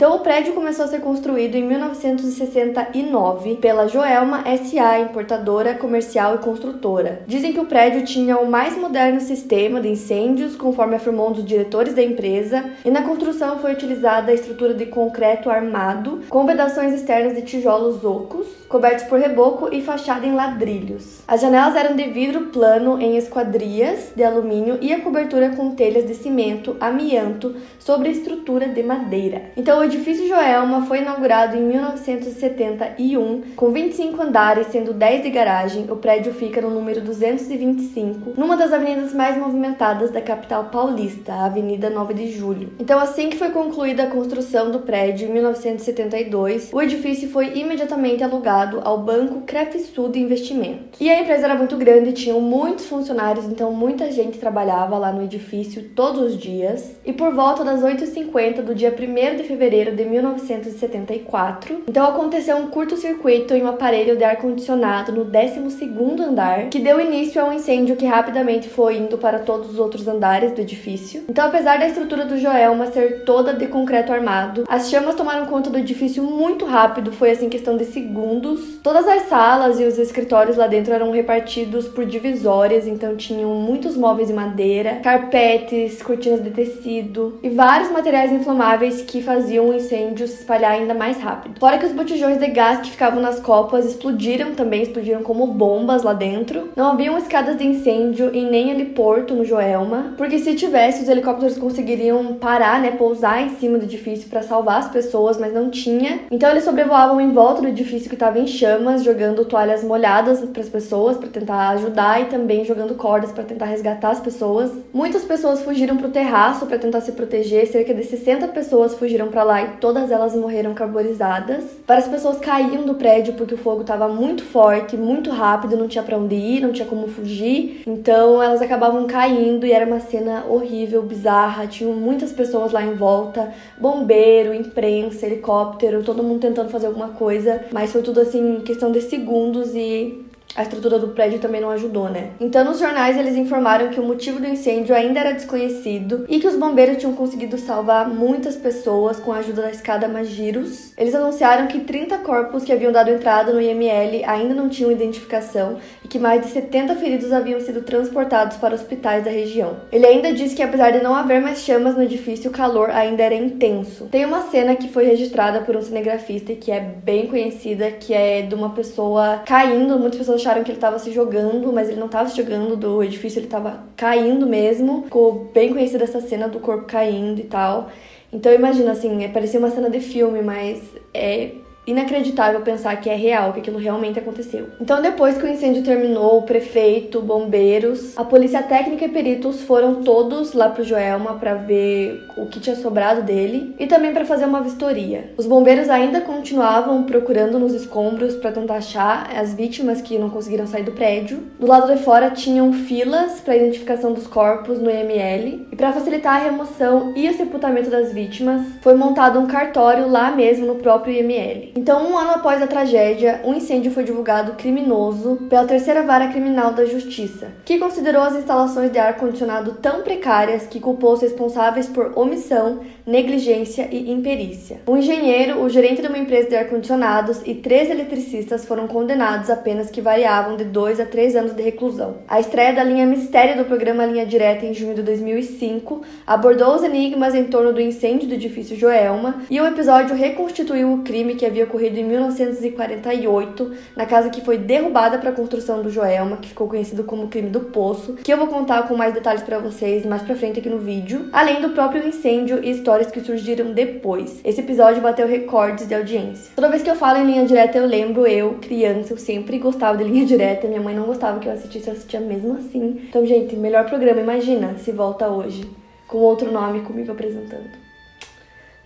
Então, o prédio começou a ser construído em 1969 pela Joelma SA, importadora, comercial e construtora. Dizem que o prédio tinha o mais moderno sistema de incêndios, conforme afirmou um dos diretores da empresa, e na construção foi utilizada a estrutura de concreto armado, com vedações externas de tijolos ocos, cobertos por reboco e fachada em ladrilhos. As janelas eram de vidro plano em esquadrias de alumínio e a cobertura com telhas de cimento, amianto, sobre estrutura de madeira. Então, edifício Joelma foi inaugurado em 1971, com 25 andares, sendo 10 de garagem. O prédio fica no número 225, numa das avenidas mais movimentadas da capital paulista, a Avenida 9 de Julho. Então, assim que foi concluída a construção do prédio em 1972, o edifício foi imediatamente alugado ao banco Crefsul de Investimentos. E a empresa era muito grande, tinham muitos funcionários, então muita gente trabalhava lá no edifício todos os dias. E por volta das 8h50 do dia 1 de fevereiro fevereiro de 1974. Então aconteceu um curto-circuito em um aparelho de ar-condicionado no 12º andar, que deu início a um incêndio que rapidamente foi indo para todos os outros andares do edifício. Então, apesar da estrutura do Joelma ser toda de concreto armado, as chamas tomaram conta do edifício muito rápido, foi assim questão de segundos. Todas as salas e os escritórios lá dentro eram repartidos por divisórias, então tinham muitos móveis de madeira, carpetes, cortinas de tecido e vários materiais inflamáveis que faziam o incêndio se espalhar ainda mais rápido. Fora que os botijões de gás que ficavam nas copas explodiram também, explodiram como bombas lá dentro. Não haviam escadas de incêndio e nem heliporto no Joelma, porque se tivesse, os helicópteros conseguiriam parar, né, pousar em cima do edifício para salvar as pessoas, mas não tinha. Então eles sobrevoavam em volta do edifício que estava em chamas, jogando toalhas molhadas para as pessoas para tentar ajudar e também jogando cordas para tentar resgatar as pessoas. Muitas pessoas fugiram para o terraço para tentar se proteger, cerca de 60 pessoas fugiram para lá e todas elas morreram carbonizadas. Várias pessoas caíam do prédio porque o fogo estava muito forte, muito rápido, não tinha para onde ir, não tinha como fugir. Então elas acabavam caindo e era uma cena horrível, bizarra. Tinham muitas pessoas lá em volta, bombeiro, imprensa, helicóptero, todo mundo tentando fazer alguma coisa, mas foi tudo assim questão de segundos e a estrutura do prédio também não ajudou, né? Então, nos jornais, eles informaram que o motivo do incêndio ainda era desconhecido e que os bombeiros tinham conseguido salvar muitas pessoas com a ajuda da escada Magiros. Eles anunciaram que 30 corpos que haviam dado entrada no IML ainda não tinham identificação e que mais de 70 feridos haviam sido transportados para hospitais da região. Ele ainda disse que, apesar de não haver mais chamas no edifício, o calor ainda era intenso. Tem uma cena que foi registrada por um cinegrafista e que é bem conhecida, que é de uma pessoa caindo, muitas pessoas acharam que ele estava se jogando, mas ele não estava se jogando do edifício, ele estava caindo mesmo. Ficou bem conhecida essa cena do corpo caindo e tal. Então imagina assim, é, parecia uma cena de filme, mas é inacreditável pensar que é real, que aquilo realmente aconteceu. Então, depois que o incêndio terminou, o prefeito, bombeiros, a polícia técnica e peritos foram todos lá pro Joelma para ver o que tinha sobrado dele e também para fazer uma vistoria. Os bombeiros ainda continuavam procurando nos escombros para tentar achar as vítimas que não conseguiram sair do prédio. Do lado de fora tinham filas para identificação dos corpos no IML e para facilitar a remoção e o sepultamento das vítimas, foi montado um cartório lá mesmo no próprio IML. Então, um ano após a tragédia, um incêndio foi divulgado criminoso pela Terceira Vara Criminal da Justiça, que considerou as instalações de ar-condicionado tão precárias que culpou os responsáveis por omissão, negligência e imperícia. O engenheiro, o gerente de uma empresa de ar-condicionados e três eletricistas foram condenados a penas que variavam de 2 a 3 anos de reclusão. A estreia da linha Mistério do programa Linha Direta em junho de 2005 abordou os enigmas em torno do incêndio do edifício Joelma e o episódio reconstituiu o crime que havia ocorrido em 1948, na casa que foi derrubada para a construção do Joelma, que ficou conhecido como crime do Poço, que eu vou contar com mais detalhes para vocês mais pra frente aqui no vídeo, além do próprio incêndio e que surgiram depois. Esse episódio bateu recordes de audiência. Toda vez que eu falo em linha direta, eu lembro eu, criança, eu sempre gostava de linha direta, minha mãe não gostava que eu assistisse, eu assistia mesmo assim. Então, gente, melhor programa, imagina se volta hoje com outro nome comigo apresentando.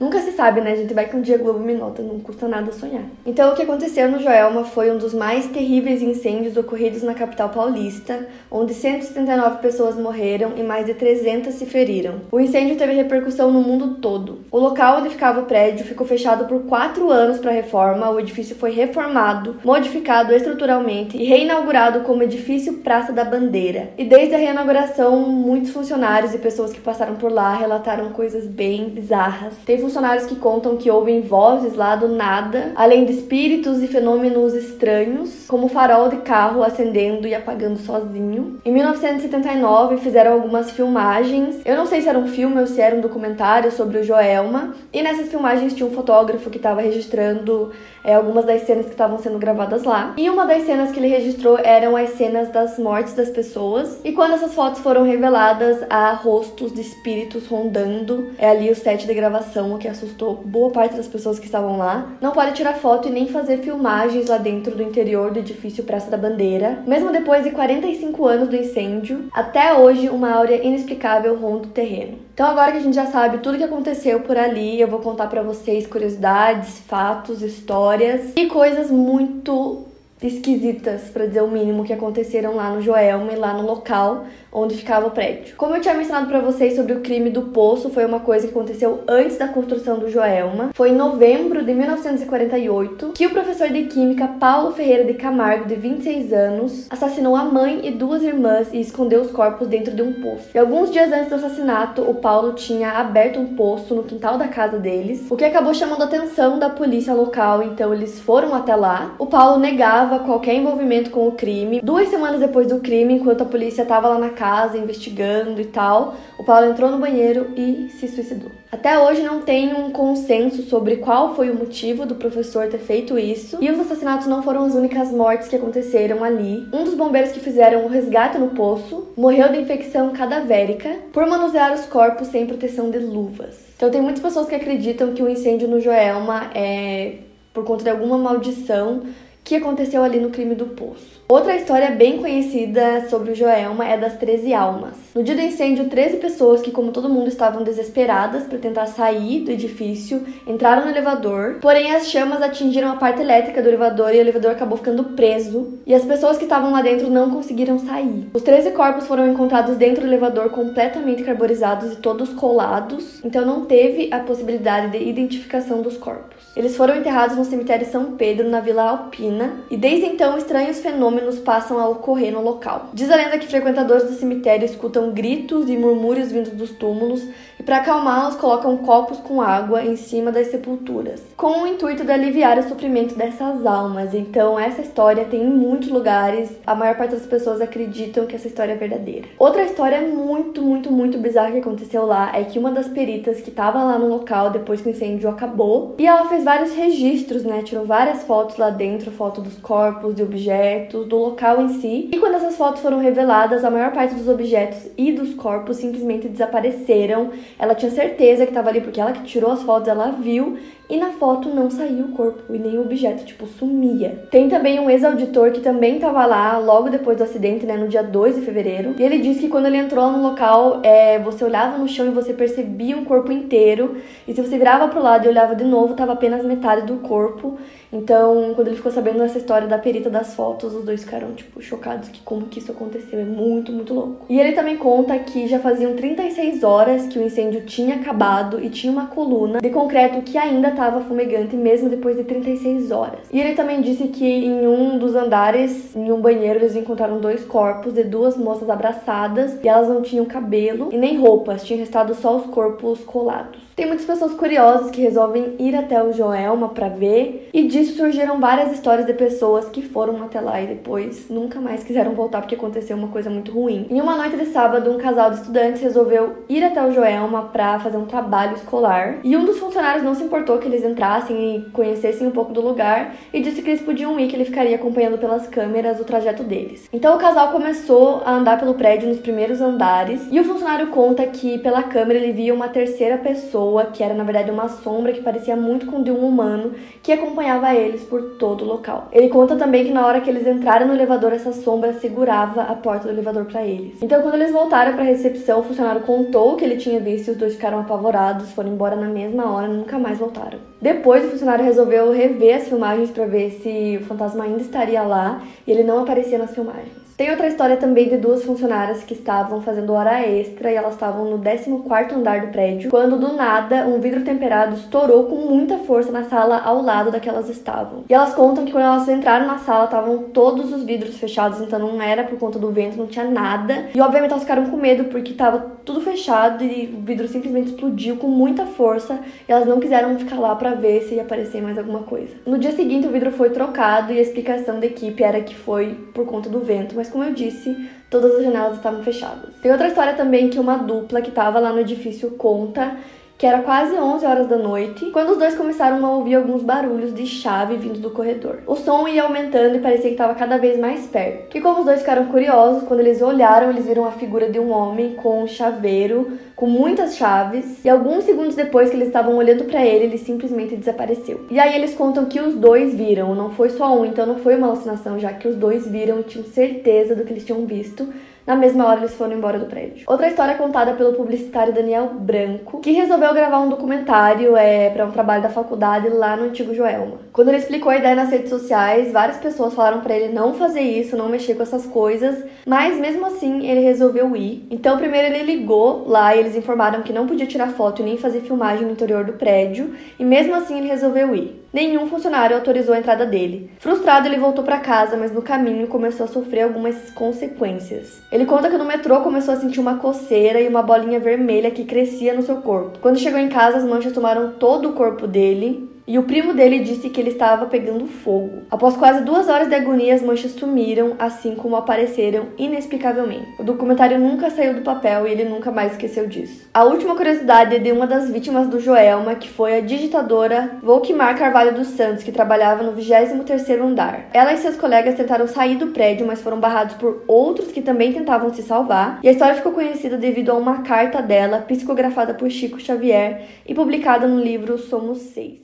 Nunca se sabe, né, gente? Vai que um dia Globo me nota, não custa nada sonhar. Então, o que aconteceu no Joelma foi um dos mais terríveis incêndios ocorridos na capital paulista, onde 179 pessoas morreram e mais de 300 se feriram. O incêndio teve repercussão no mundo todo. O local onde ficava o prédio ficou fechado por quatro anos para reforma, o edifício foi reformado, modificado estruturalmente e reinaugurado como edifício Praça da Bandeira. E desde a reinauguração, muitos funcionários e pessoas que passaram por lá relataram coisas bem bizarras. Tem funcionários que contam que ouvem vozes lá do nada, além de espíritos e fenômenos estranhos, como farol de carro acendendo e apagando sozinho. Em 1979 fizeram algumas filmagens. Eu não sei se era um filme ou se era um documentário sobre o Joelma. E nessas filmagens tinha um fotógrafo que estava registrando é, algumas das cenas que estavam sendo gravadas lá. E uma das cenas que ele registrou eram as cenas das mortes das pessoas. E quando essas fotos foram reveladas, há rostos de espíritos rondando. É ali o set de gravação, o que assustou boa parte das pessoas que estavam lá. Não pode tirar foto e nem fazer filmagens lá dentro do interior do edifício Praça da Bandeira. Mesmo depois de 45 anos do incêndio, até hoje uma áurea inexplicável ronda o terreno. Então agora que a gente já sabe tudo que aconteceu por ali, eu vou contar para vocês curiosidades, fatos, histórias e coisas muito esquisitas, para dizer o mínimo, que aconteceram lá no Joelma e lá no local onde ficava o prédio. Como eu tinha mencionado para vocês sobre o crime do poço, foi uma coisa que aconteceu antes da construção do Joelma. Foi em novembro de 1948 que o professor de química Paulo Ferreira de Camargo, de 26 anos, assassinou a mãe e duas irmãs e escondeu os corpos dentro de um poço. E alguns dias antes do assassinato, o Paulo tinha aberto um poço no quintal da casa deles, o que acabou chamando a atenção da polícia local, então eles foram até lá. O Paulo negava qualquer envolvimento com o crime. Duas semanas depois do crime, enquanto a polícia estava lá na casa, casa investigando e tal, o Paulo entrou no banheiro e se suicidou. Até hoje não tem um consenso sobre qual foi o motivo do professor ter feito isso, e os assassinatos não foram as únicas mortes que aconteceram ali. Um dos bombeiros que fizeram o resgate no poço morreu de infecção cadavérica por manusear os corpos sem proteção de luvas. Então tem muitas pessoas que acreditam que o incêndio no Joelma é por conta de alguma maldição que aconteceu ali no crime do poço. Outra história bem conhecida sobre o Joelma é das 13 almas. No dia do incêndio, 13 pessoas que, como todo mundo, estavam desesperadas para tentar sair do edifício, entraram no elevador, porém as chamas atingiram a parte elétrica do elevador e o elevador acabou ficando preso, e as pessoas que estavam lá dentro não conseguiram sair. Os 13 corpos foram encontrados dentro do elevador completamente carbonizados e todos colados, então não teve a possibilidade de identificação dos corpos. Eles foram enterrados no cemitério São Pedro, na Vila Alpina, e desde então estranhos fenômenos passam a ocorrer no local. Diz a lenda que frequentadores do cemitério escutam gritos e murmúrios vindos dos túmulos para acalmá-los colocam copos com água em cima das sepulturas, com o intuito de aliviar o sofrimento dessas almas. Então, essa história tem em muitos lugares, a maior parte das pessoas acreditam que essa história é verdadeira. Outra história muito, muito, muito bizarra que aconteceu lá é que uma das peritas que estava lá no local depois que o incêndio acabou, e ela fez vários registros, né? Tirou várias fotos lá dentro, foto dos corpos, de objetos, do local em si. E quando essas fotos foram reveladas, a maior parte dos objetos e dos corpos simplesmente desapareceram ela tinha certeza que estava ali porque ela que tirou as fotos, ela viu e na foto não saía o corpo e nem o objeto, tipo, sumia. Tem também um ex-auditor que também estava lá logo depois do acidente, né, no dia 2 de fevereiro, e ele disse que quando ele entrou no local, é, você olhava no chão e você percebia um corpo inteiro, e se você virava pro lado e olhava de novo, tava apenas metade do corpo. Então, quando ele ficou sabendo dessa história da perita das fotos, os dois ficaram, tipo, chocados que como que isso aconteceu. É muito, muito louco. E ele também conta que já faziam 36 horas que o incêndio tinha acabado e tinha uma coluna de concreto que ainda estava fumegante mesmo depois de 36 horas. E ele também disse que em um dos andares, em um banheiro, eles encontraram dois corpos de duas moças abraçadas e elas não tinham cabelo e nem roupas, tinha restado só os corpos colados. Tem muitas pessoas curiosas que resolvem ir até o Joelma para ver, e disso surgiram várias histórias de pessoas que foram até lá e depois nunca mais quiseram voltar porque aconteceu uma coisa muito ruim. Em uma noite de sábado, um casal de estudantes resolveu ir até o Joelma para fazer um trabalho escolar, e um dos funcionários não se importou que eles entrassem e conhecessem um pouco do lugar e disse que eles podiam ir, que ele ficaria acompanhando pelas câmeras o trajeto deles. Então o casal começou a andar pelo prédio nos primeiros andares, e o funcionário conta que pela câmera ele via uma terceira pessoa pessoa, que era na verdade uma sombra que parecia muito com de um humano, que acompanhava eles por todo o local. Ele conta também que na hora que eles entraram no elevador, essa sombra segurava a porta do elevador para eles. Então, quando eles voltaram para a recepção, o funcionário contou que ele tinha visto e os dois ficaram apavorados, foram embora na mesma hora, nunca mais voltaram. Depois, o funcionário resolveu rever as filmagens para ver se o fantasma ainda estaria lá e ele não aparecia nas filmagens. Tem outra história também de duas funcionárias que estavam fazendo hora extra e elas estavam no 14 andar do prédio, quando do nada um vidro temperado estourou com muita força na sala ao lado da que elas estavam. E elas contam que quando elas entraram na sala estavam todos os vidros fechados, então não era por conta do vento, não tinha nada. E obviamente elas ficaram com medo porque estava tudo fechado e o vidro simplesmente explodiu com muita força e elas não quiseram ficar lá para ver se ia aparecer mais alguma coisa. No dia seguinte o vidro foi trocado e a explicação da equipe era que foi por conta do vento, mas como eu disse, todas as janelas estavam fechadas. Tem outra história também que uma dupla que estava lá no edifício conta que era quase 11 horas da noite, quando os dois começaram a ouvir alguns barulhos de chave vindo do corredor. O som ia aumentando e parecia que estava cada vez mais perto. E como os dois ficaram curiosos, quando eles olharam, eles viram a figura de um homem com um chaveiro, com muitas chaves, e alguns segundos depois que eles estavam olhando para ele, ele simplesmente desapareceu. E aí eles contam que os dois viram, não foi só um, então não foi uma alucinação, já que os dois viram e tinham certeza do que eles tinham visto na mesma hora eles foram embora do prédio. Outra história contada pelo publicitário Daniel Branco, que resolveu gravar um documentário é, para um trabalho da faculdade lá no antigo Joelma. Quando ele explicou a ideia nas redes sociais, várias pessoas falaram para ele não fazer isso, não mexer com essas coisas, mas mesmo assim ele resolveu ir. Então primeiro ele ligou lá e eles informaram que não podia tirar foto e nem fazer filmagem no interior do prédio, e mesmo assim ele resolveu ir nenhum funcionário autorizou a entrada dele. Frustrado, ele voltou para casa, mas no caminho começou a sofrer algumas consequências. Ele conta que no metrô começou a sentir uma coceira e uma bolinha vermelha que crescia no seu corpo. Quando chegou em casa, as manchas tomaram todo o corpo dele e o primo dele disse que ele estava pegando fogo. Após quase duas horas de agonia, as manchas sumiram, assim como apareceram inexplicavelmente. O documentário nunca saiu do papel e ele nunca mais esqueceu disso. A última curiosidade é de uma das vítimas do Joelma, que foi a digitadora Volkmar Carvalho dos Santos, que trabalhava no 23º andar. Ela e seus colegas tentaram sair do prédio, mas foram barrados por outros que também tentavam se salvar. E a história ficou conhecida devido a uma carta dela, psicografada por Chico Xavier e publicada no livro Somos Seis.